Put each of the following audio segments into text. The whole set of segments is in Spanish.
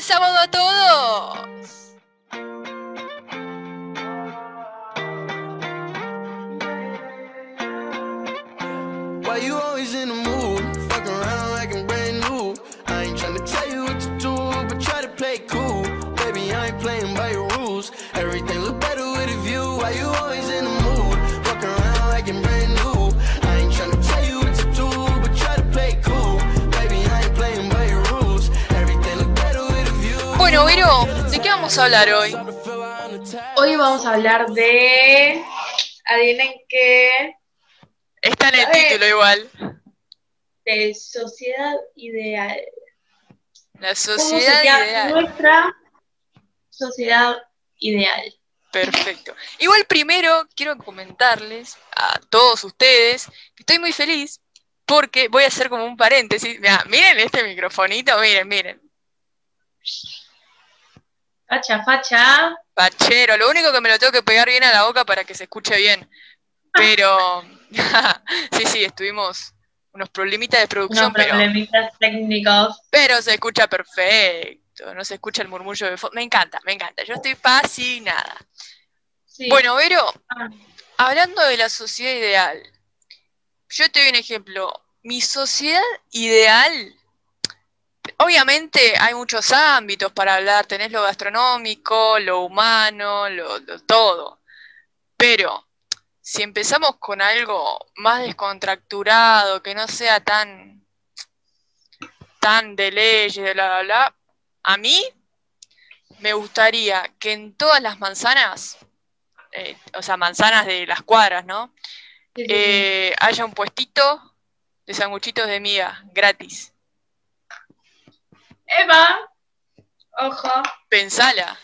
Sábado a todos. Vero, ¿de qué vamos a hablar hoy? Hoy vamos a hablar de. Adivinen qué. Está en el A ver. título igual. De sociedad ideal. La ¿Cómo sociedad ideal. nuestra sociedad ideal? Perfecto. Igual primero quiero comentarles a todos ustedes que estoy muy feliz porque voy a hacer como un paréntesis. Mirá, miren este microfonito, miren, miren. Facha, facha. Pachero, lo único que me lo tengo que pegar bien a la boca para que se escuche bien. Pero, sí, sí, estuvimos unos problemitas de producción, Unos pero, problemitas técnicos. pero se escucha perfecto, no se escucha el murmullo de fondo. Me encanta, me encanta, yo estoy fascinada. Sí. Bueno, Vero, Ah, hablando de la sociedad ideal, yo te doy un ejemplo. Mi sociedad ideal, obviamente hay muchos ámbitos para hablar, tenés lo gastronómico, lo humano, lo, lo todo. Pero si empezamos con algo más descontracturado, que no sea tan, tan de leyes, de bla, bla, bla, a mí me gustaría que en todas las manzanas, eh, o sea, manzanas de las cuadras, ¿no? Eh, haya un puestito de sanguchitos de miga, gratis. Eva. Ojo. Pensala.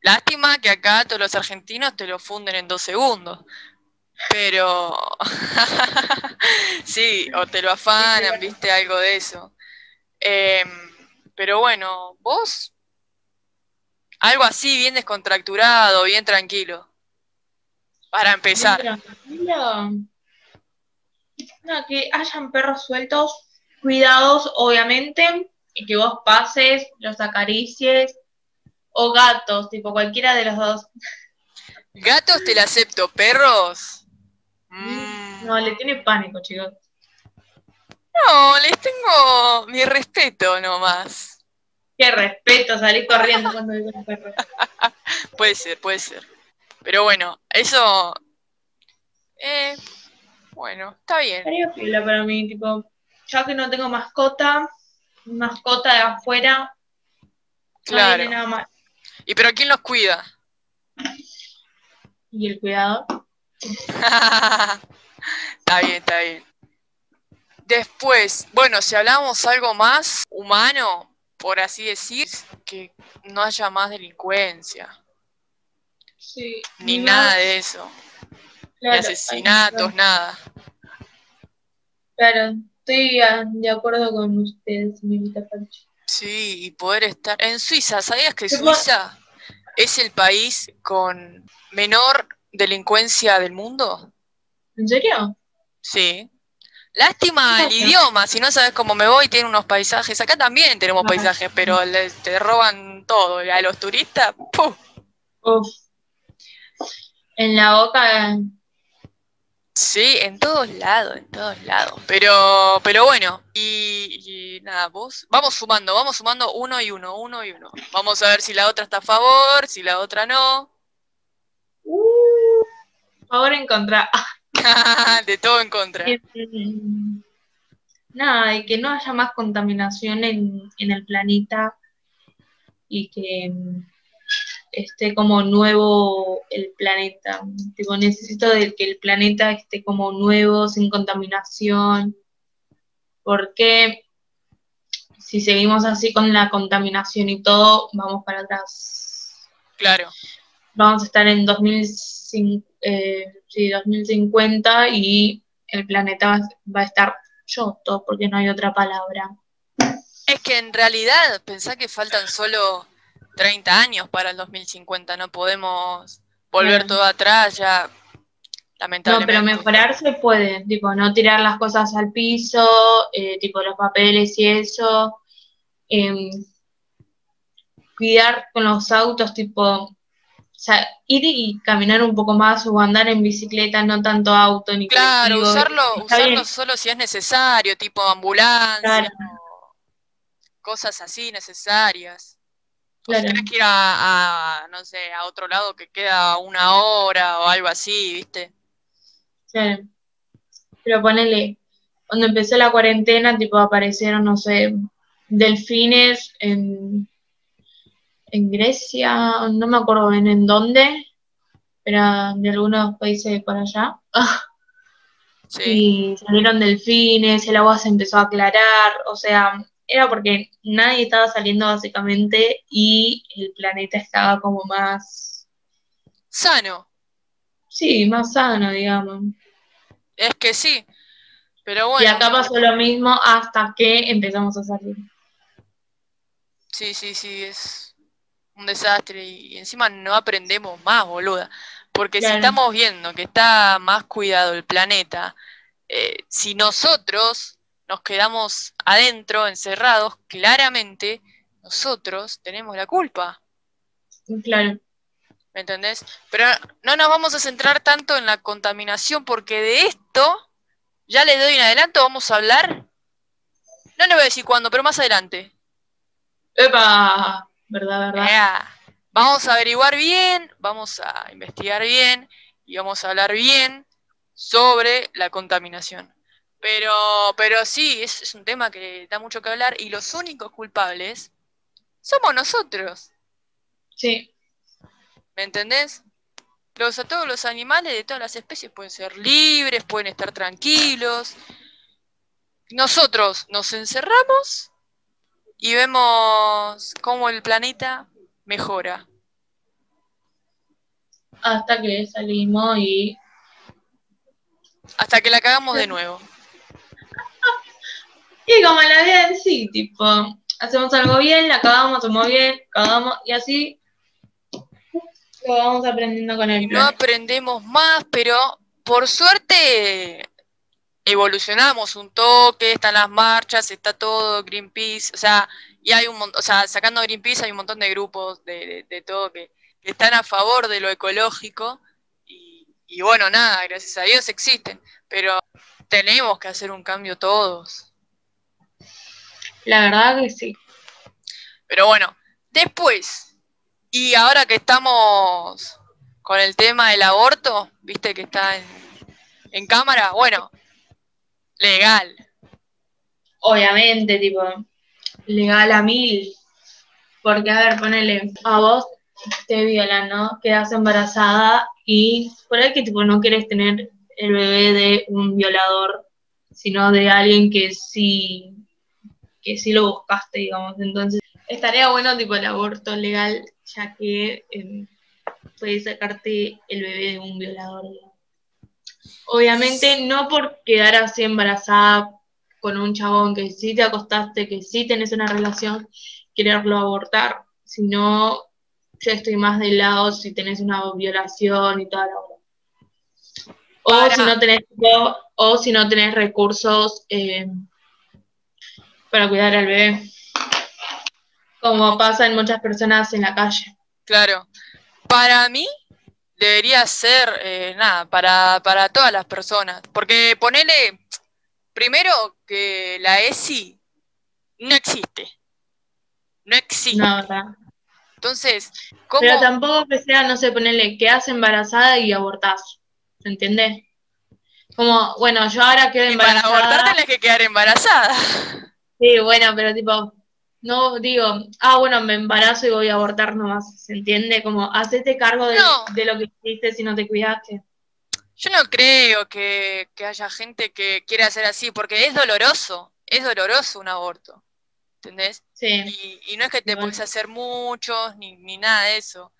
Lástima que acá todos los argentinos te lo funden en dos segundos. Pero sí, o te lo afanan, viste, algo de eso. Em, pero bueno, vos, algo así, bien descontracturado, bien tranquilo. Para empezar. Tranquilo. No, que hayan perros sueltos, cuidados, obviamente, y que vos pases, los acaricies, o gatos, tipo cualquiera de los dos. Gatos te la acepto, perros. Mm, No, le tiene pánico, chicos. No, les tengo mi respeto nomás. Qué respeto, salí corriendo cuando digo un perro. Puede ser, puede ser. Pero bueno, eso. Eh, bueno, está bien. Piola para mí, tipo, ya que no tengo mascota, mascota de afuera, no Claro. viene nada más. ¿Y pero quién los cuida? Y el cuidado. está bien, está bien. Después, bueno, si hablamos algo más humano, por así decir, que no haya más delincuencia, Sí. ni nada de eso, ni claro, asesinatos, ay, nada. Claro, estoy de acuerdo con ustedes, señorita Pancho. Sí, y poder estar en Suiza. ¿Sabías que Suiza es el país con menor delincuencia del mundo? ¿En serio? Sí. Lástima el idioma, si no sabes cómo me voy, tiene unos paisajes. Acá también tenemos Ajá. paisajes, pero les- te roban todo. Y a los turistas, ¡puf! Uf. En la boca, Sí, en todos lados, en todos lados. Pero, pero bueno, y, y nada, vos, vamos sumando, vamos sumando uno y uno, uno y uno. Vamos a ver si la otra está a favor, si la otra no. uh, favor en contra. de todo en contra. Mm, Nada, y que no haya más contaminación en, en el planeta y que mm, esté como nuevo el planeta. Tipo, necesito de que el planeta esté como nuevo, sin contaminación, porque si seguimos así con la contaminación y todo, vamos para atrás. Claro. Vamos a estar en 2005, eh, sí, 2050 y el planeta va, va a estar choto, porque no hay otra palabra. Es que en realidad, pensá que faltan solo 30 años para el 2050, no podemos volver todo atrás ya, No, lamentablemente. pero mejorar se puede, tipo, no tirar las cosas al piso, eh, tipo los papeles y eso, em, cuidar con los autos, tipo, o sea, ir y caminar un poco más o andar en bicicleta, no tanto auto ni Claro, usarlo, usarlo bien. solo si es necesario, tipo ambulancia, Claro. cosas así necesarias. Claro. tenés que ir a, a, no sé, a otro lado que queda una hora o algo así, ¿viste? Claro. Pero ponele, cuando empezó la cuarentena, tipo aparecieron, no sé, delfines en, en Grecia, no me acuerdo bien en dónde, pero de algunos países de por allá. Sí. Y salieron delfines, el agua se empezó a aclarar, o sea, era porque nadie estaba saliendo básicamente y el planeta estaba como más, Sano, sí, más sano, digamos. es que sí. Pero Y bueno, acá pasó lo mismo hasta que empezamos a salir. sí, sí, sí, es un desastre y, y encima no aprendemos más, boluda. Porque si estamos viendo que está más cuidado el planeta, eh, si nosotros nos quedamos adentro, encerrados, claramente nosotros tenemos la culpa. Claro, ¿Me entendés? Pero no nos vamos a centrar tanto en la contaminación porque de esto, ya les doy en adelanto, vamos a hablar. No les voy a decir cuándo, pero más adelante. ¡Epa! ¿Verdad, verdad? Vamos a averiguar bien, vamos a investigar bien y vamos a hablar bien sobre la contaminación. Pero, pero sí, es, es un tema que da mucho que hablar y los únicos culpables somos nosotros. Sí, ¿Me entendés? Los, a todos los animales de todas las especies pueden ser libres, pueden estar tranquilos. Nosotros nos encerramos y vemos cómo el planeta mejora. hasta que salimos y... Hasta que la cagamos de nuevo. Y como la vida en sí, tipo, hacemos algo bien, la cagamos, hacemos bien, cagamos, y así lo vamos aprendiendo con el Y no plan. aprendemos más, pero por suerte evolucionamos un toque, están las marchas, está todo Greenpeace, o sea, y hay un montón, o sea, sacando Greenpeace hay un montón de grupos de, de- de todo que, que están a favor de lo ecológico y, y bueno, nada, gracias a Dios existen, pero tenemos que hacer un cambio todos. La verdad que sí. Pero bueno, después, y ahora que estamos con el tema del aborto, viste que está en, en cámara, bueno, legal. Obviamente, tipo, legal a mil. Porque, a ver, ponele, a vos te violan, ¿no? Quedas embarazada y por ahí que, tipo, no quieres tener el bebé de un violador, sino de alguien que sí, que sí lo buscaste, digamos. Entonces, estaría bueno, tipo, el aborto legal, ya que eh, puedes sacarte el bebé de un violador. digamos. Obviamente, no por quedar así embarazada con un chabón que sí te acostaste, que sí tenés una relación, quererlo abortar, sino yo estoy más del lado si tenés una violación y toda la. O si no tenés o, o si no tenés recursos eh, para cuidar al bebé. Como pasa en muchas personas en la calle. Claro. Para mí debería ser, eh, nada, para, para todas las personas. Porque ponele, primero que la ESI no existe. No existe. No, ¿verdad? Entonces, ¿cómo? Pero tampoco que sea, no sé, ponerle, quedás embarazada y abortás. ¿Se entiende? Como, bueno, yo ahora quedo Y para embarazada. abortar tenés que quedar embarazada. Sí, bueno, pero tipo, no digo, ah, bueno, me embarazo y voy a abortar nomás, ¿se entiende? Como, hacete cargo de, No. de lo que hiciste si no te cuidaste. Yo no creo que, que haya gente que quiera hacer así, porque es doloroso, es doloroso un aborto, ¿entendés? Sí, Y, y no es que te Igual. puedes hacer muchos, ni, ni nada de eso.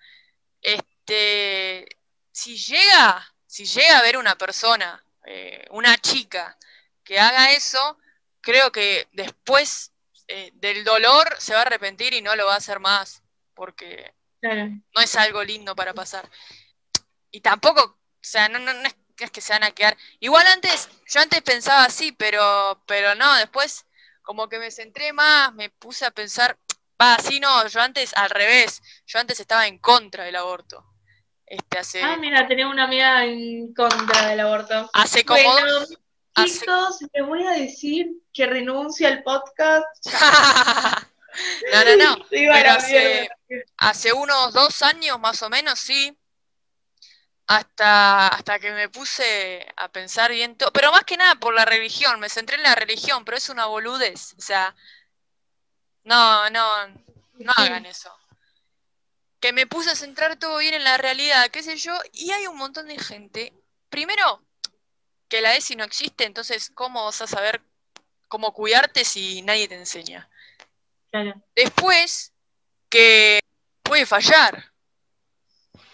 Este, si llega, si llega a haber una persona, eh, una chica, que haga eso, creo que después eh, del dolor se va a arrepentir y no lo va a hacer más, porque claro. no es algo lindo para pasar. Y tampoco, o sea, no, no, no es, que se van a quedar. Igual antes, yo antes pensaba así, pero, pero no, después, como que me centré más, me puse a pensar, va, sí, no, yo antes al revés, yo antes estaba en contra del aborto. Este, hace, Ah, mira, tenía una amiga en contra del aborto. hace como Bueno, dos- chicos, les voy a decir que renuncie al podcast. no, no, no. A Pero hace- mierda. hace unos dos años más o menos, sí. Hasta, hasta que me puse a pensar bien todo. Pero más que nada por la religión, me centré en la religión, pero es una boludez. O sea, no, no, no Sí. hagan eso. Que me puse a centrar todo bien en la realidad, qué sé yo, y hay un montón de gente. Primero, que la ESI no existe, entonces, ¿cómo vas a saber cómo cuidarte si nadie te enseña? Claro. Después, que puede fallar.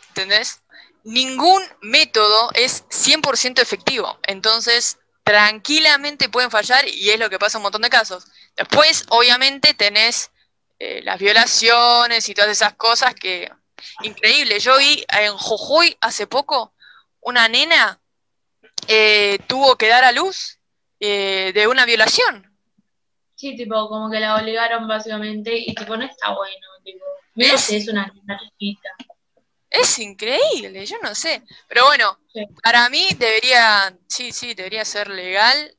¿Entendés? Ningún método es 100% efectivo. Entonces, tranquilamente pueden fallar y es lo que pasa en un montón de casos. Después, obviamente, tenés eh, las violaciones y todas esas cosas que... Increíble. Yo vi en Jujuy hace poco una nena eh, tuvo que dar a luz eh, de una violación. Sí, tipo, como que la obligaron básicamente y tipo, no está bueno, tipo, menos Es- una chiquita. Es increíble, yo no sé. Pero bueno, Sí. para mí debería, sí, sí, debería ser legal,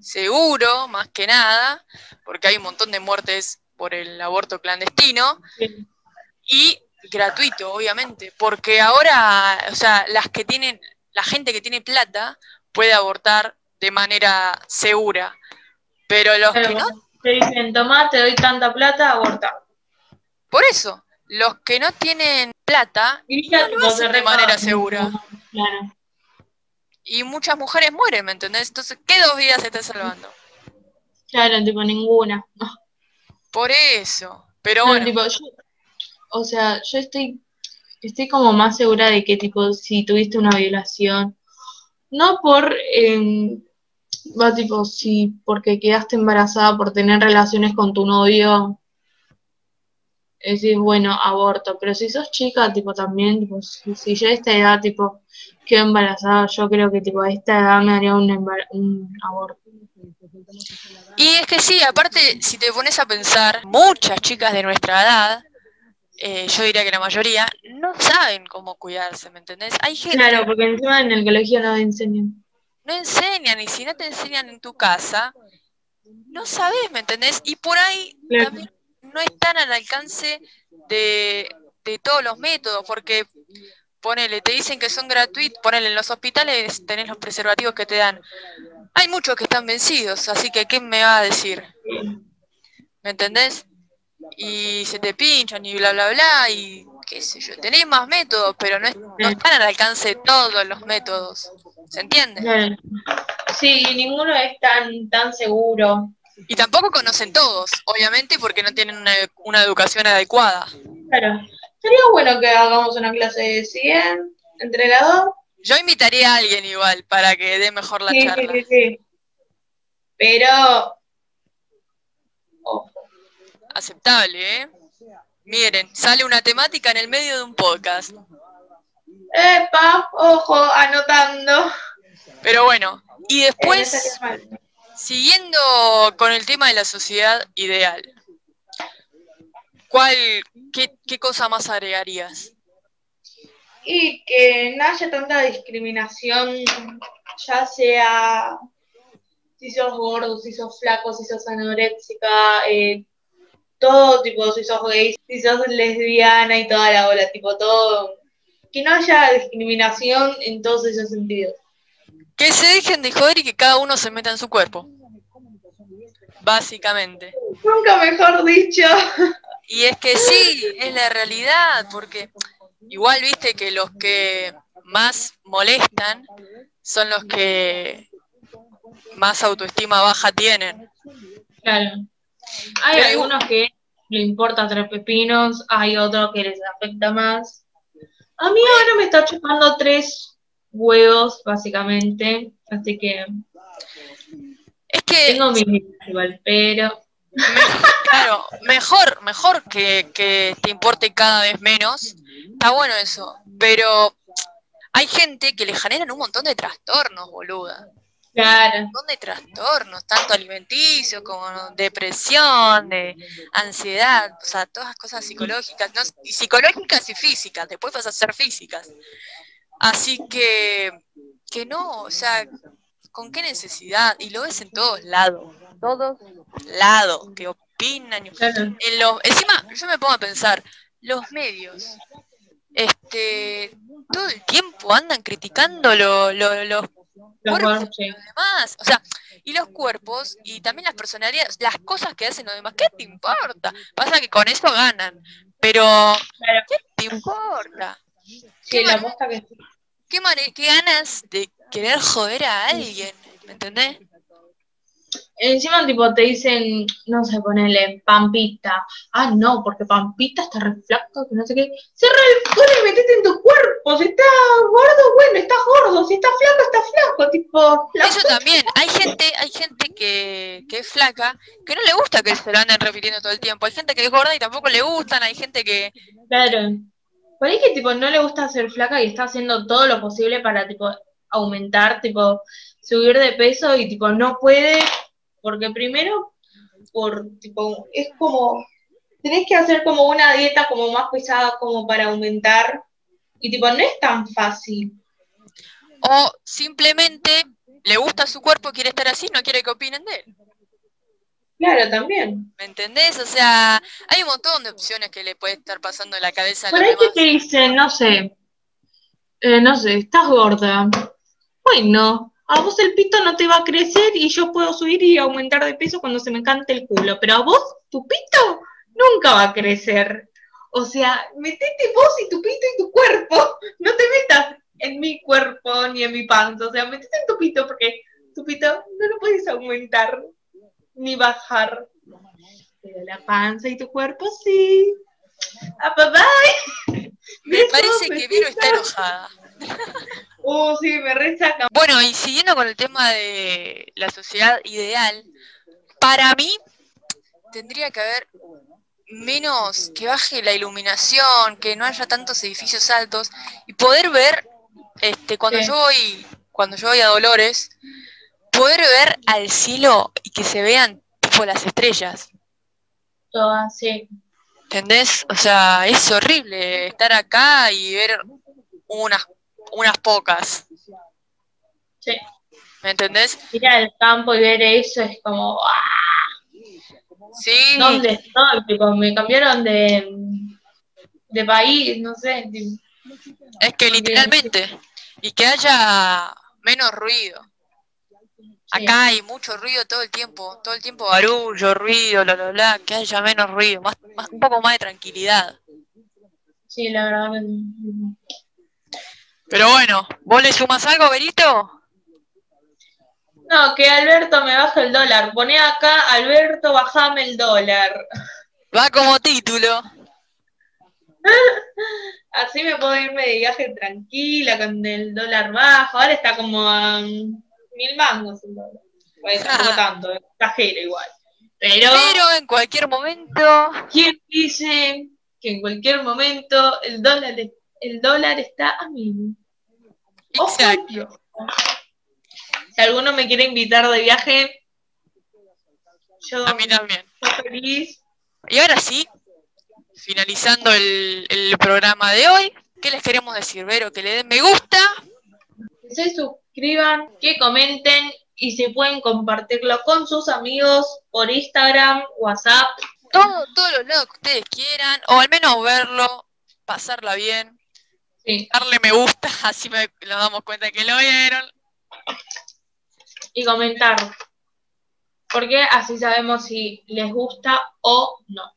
seguro, más que nada, porque hay un montón de muertes por el aborto clandestino Sí. y gratuito, obviamente, porque ahora, o sea, las que tienen, la gente que tiene plata puede abortar de manera segura, pero los que no, te dicen, tomá, te doy tanta plata, aborta. por eso, los que no tienen plata Y ya, No lo hacen de manera segura. Claro. y muchas mujeres mueren, ¿me entendés? Entonces, ¿qué dos vidas se están salvando? Claro, tipo, ninguna. Por eso. Pero No, bueno, tipo, yo, o sea, yo estoy, estoy como más segura de que, tipo, si tuviste una violación, no por, em, va, tipo, si porque quedaste embarazada por tener relaciones con tu novio, es decir, bueno, aborto, pero si sos chica, tipo, también, si, yo a esta edad, tipo, quedo embarazada, yo creo que, tipo, a esta edad me haría un, un aborto. y es que sí, aparte, si te pones a pensar, muchas chicas de nuestra edad, eh, yo diría que la mayoría, no saben cómo cuidarse, ¿me entendés? Hay gente Claro, porque encima en el colegio no enseñan. no enseñan, y si no te enseñan en tu casa, no sabes, ¿me entendés? Y por ahí Claro. también no están al alcance de, de todos los métodos, porque ponele, te dicen que son gratuitos, ponele en los hospitales tenés los preservativos que te dan. Hay muchos que están vencidos, así que ¿qué me va a decir? ¿Me entendés? Y se te pinchan y bla bla bla y qué sé yo, tenés más métodos, pero no, es- no están al alcance de todos los métodos. ¿Se entiende? Claro. Sí, y ninguno es tan, tan seguro. Y tampoco conocen todos, obviamente, porque no tienen una, una educación adecuada. Claro. Sería bueno que hagamos una clase de 100 entre las dos. Yo invitaría a alguien igual para que dé mejor la Sí, sí, charla. sí, sí. Pero, Aceptable, ¿eh? Miren, sale una temática en el medio de un podcast. epa, ojo, anotando. Pero bueno, y Eh, después, siguiendo con el tema de la sociedad ideal, ¿cuál, qué, qué cosa más agregarías? Y que no haya tanta discriminación, ya sea si sos gordo, si sos flaco, si sos anoréxica, eh, todo tipo, si sos gay, si sos lesbiana y toda la bola, tipo todo. Que no haya discriminación en todos esos sentidos. Que se dejen de joder y que cada uno se meta en su cuerpo. Básicamente. Nunca mejor dicho. Y es que sí, es la realidad, porque igual viste que los que más molestan son los que más autoestima baja tienen. Claro. Hay Pero hay- algunos que le importa tres pepinos, hay otros que les afecta más. A mí ahora me está chupando tres huevos, básicamente. Así que Es que, tengo límites igual, pero me- claro, mejor, mejor que, que te importe cada vez menos. Está bueno eso, pero hay gente que le generan un montón de trastornos, boluda. Claro. un montón de trastornos, tanto alimenticios como depresión, de ansiedad, o sea, todas cosas psicológicas, ¿no? y psicológicas y físicas, después vas a ser físicas. Así que, que no, o sea, ¿con qué necesidad? Y lo ves en todos lados, todos lados, que opinan. claro. en los- encima, yo me pongo a pensar, los medios, este, todo el tiempo andan criticando lo- lo- Los cuerpos gordos, sí. de los demás, o sea, y los cuerpos y también las personalidades, las cosas que hacen los demás, ¿qué te importa? Pasa que con eso ganan, pero Claro. ¿qué te importa? Sí, ¿Qué, la man- posta que qué qué ganas de querer joder a alguien? ¿Me entendés? Encima, tipo, te dicen, no sé, ponele Pampita. Ah, no, porque Pampita está re flaca, que no sé qué. El cola y metete en tu cuerpo. Si está gordo, bueno, está gordo. Si está flaco, está flaco. Tipo, Eso también, hay gente, hay gente que, que es flaca, que no le gusta que se lo anden repitiendo todo el tiempo. Hay gente que es gorda y tampoco le gustan, hay gente que Claro. Por ahí que tipo no le gusta ser flaca y está haciendo todo lo posible para tipo aumentar, tipo subir de peso y tipo no puede porque primero por tipo es como tenés que hacer como una dieta como más pesada como para aumentar y tipo no es tan fácil. o simplemente le gusta su cuerpo, quiere estar así, no quiere que opinen de él. Claro, también. ¿Me entendés? O sea, hay un montón de opciones que le puede estar pasando en la cabeza a Por los ahí que te dicen, no sé, eh, no sé, estás gorda. Bueno, a vos el pito no te va a crecer y yo puedo subir y aumentar de peso cuando se me cante el culo, pero a vos, tu pito, nunca va a crecer. O sea, metete vos y tu pito y tu cuerpo. No te metas en mi cuerpo ni en mi panza. O sea, metete en tu pito porque tu pito no lo puedes aumentar ni bajar. Pero la panza y tu cuerpo sí. ¡A papá! Me parece que Vero está enojada. Uh, sí, me resaca. Bueno, y siguiendo con el tema de la sociedad ideal, para mí tendría que haber menos, que baje la iluminación, que no haya tantos edificios altos y poder ver, este, cuando Sí. yo voy, cuando yo voy a Dolores, poder ver al cielo y que se vean tipo las estrellas. Todas, sí. ¿Entendés? O sea, es horrible estar acá y ver unas, unas pocas. Sí. ¿Me entendés? Ir al campo y ver eso es como, ¡ah! Sí. ¿Dónde estoy? Tipo, me cambiaron de, de país, no sé. tipo, Es que literalmente, y que haya menos ruido. Sí. Acá hay mucho ruido todo el tiempo, todo el tiempo barullo, ruido, bla, bla, bla, que haya menos ruido, más, más- un poco más de tranquilidad. Sí, la verdad. Pero bueno, ¿vos le sumas algo, Berito? No, que Alberto me baje el dólar. Poné acá, Alberto, bajame el dólar. Va como título. Así me puedo irme de viaje tranquila, con el dólar bajo. Ahora está como a mil mangos el dólar. Pues tampoco tanto, exagero igual. Pero, Pero en cualquier momento, ¿quién dice que en cualquier momento el dólar, el dólar está a mil? Exacto. Si alguno me quiere invitar de viaje, yo, A mí también. feliz. Y ahora sí, finalizando el, el programa de hoy, ¿qué les queremos decir, Vero? Que le den me gusta, Que se suscriban, que comenten y si pueden compartirlo con sus amigos por Instagram, WhatsApp. todo, todos los lados que ustedes quieran, o al menos verlo, pasarla bien, Sí, darle me gusta, así me, nos damos cuenta que lo vieron. y comentar. Porque así sabemos si les gusta o no.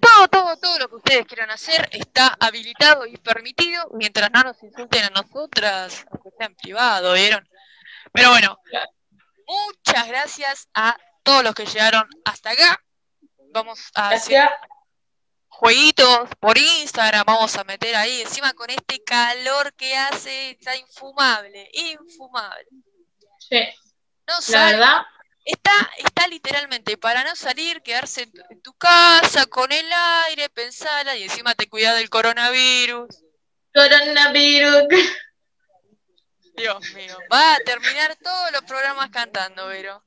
Todo, todo, todo lo que ustedes quieran hacer está habilitado y permitido mientras no nos insulten a nosotras, aunque sea en privado, ¿vieron? Pero bueno, muchas gracias a todos los que llegaron hasta acá. Vamos a hacer Gracias jueguitos por Instagram, vamos a meter ahí, encima con este calor que hace, está infumable, infumable. Sí. No sale. Está, está literalmente para no salir, quedarse en tu, casa, con el aire, pensala, y encima te cuidas del coronavirus. Coronavirus. Dios mío, va a terminar todos los programas cantando, Vero.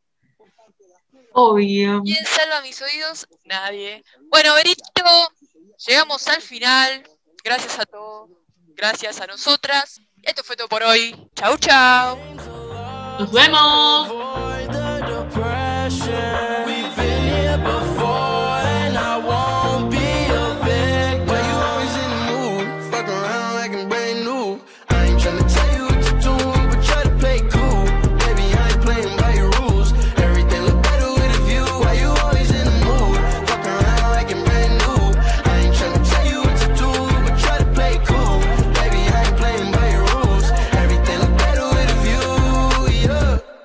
Obvio. ¿Quién salva mis oídos? Nadie. Bueno, Verito, Llegamos al final. Gracias a todos. Gracias a nosotras. Esto fue todo por hoy. Chau, chau. Nos vemos.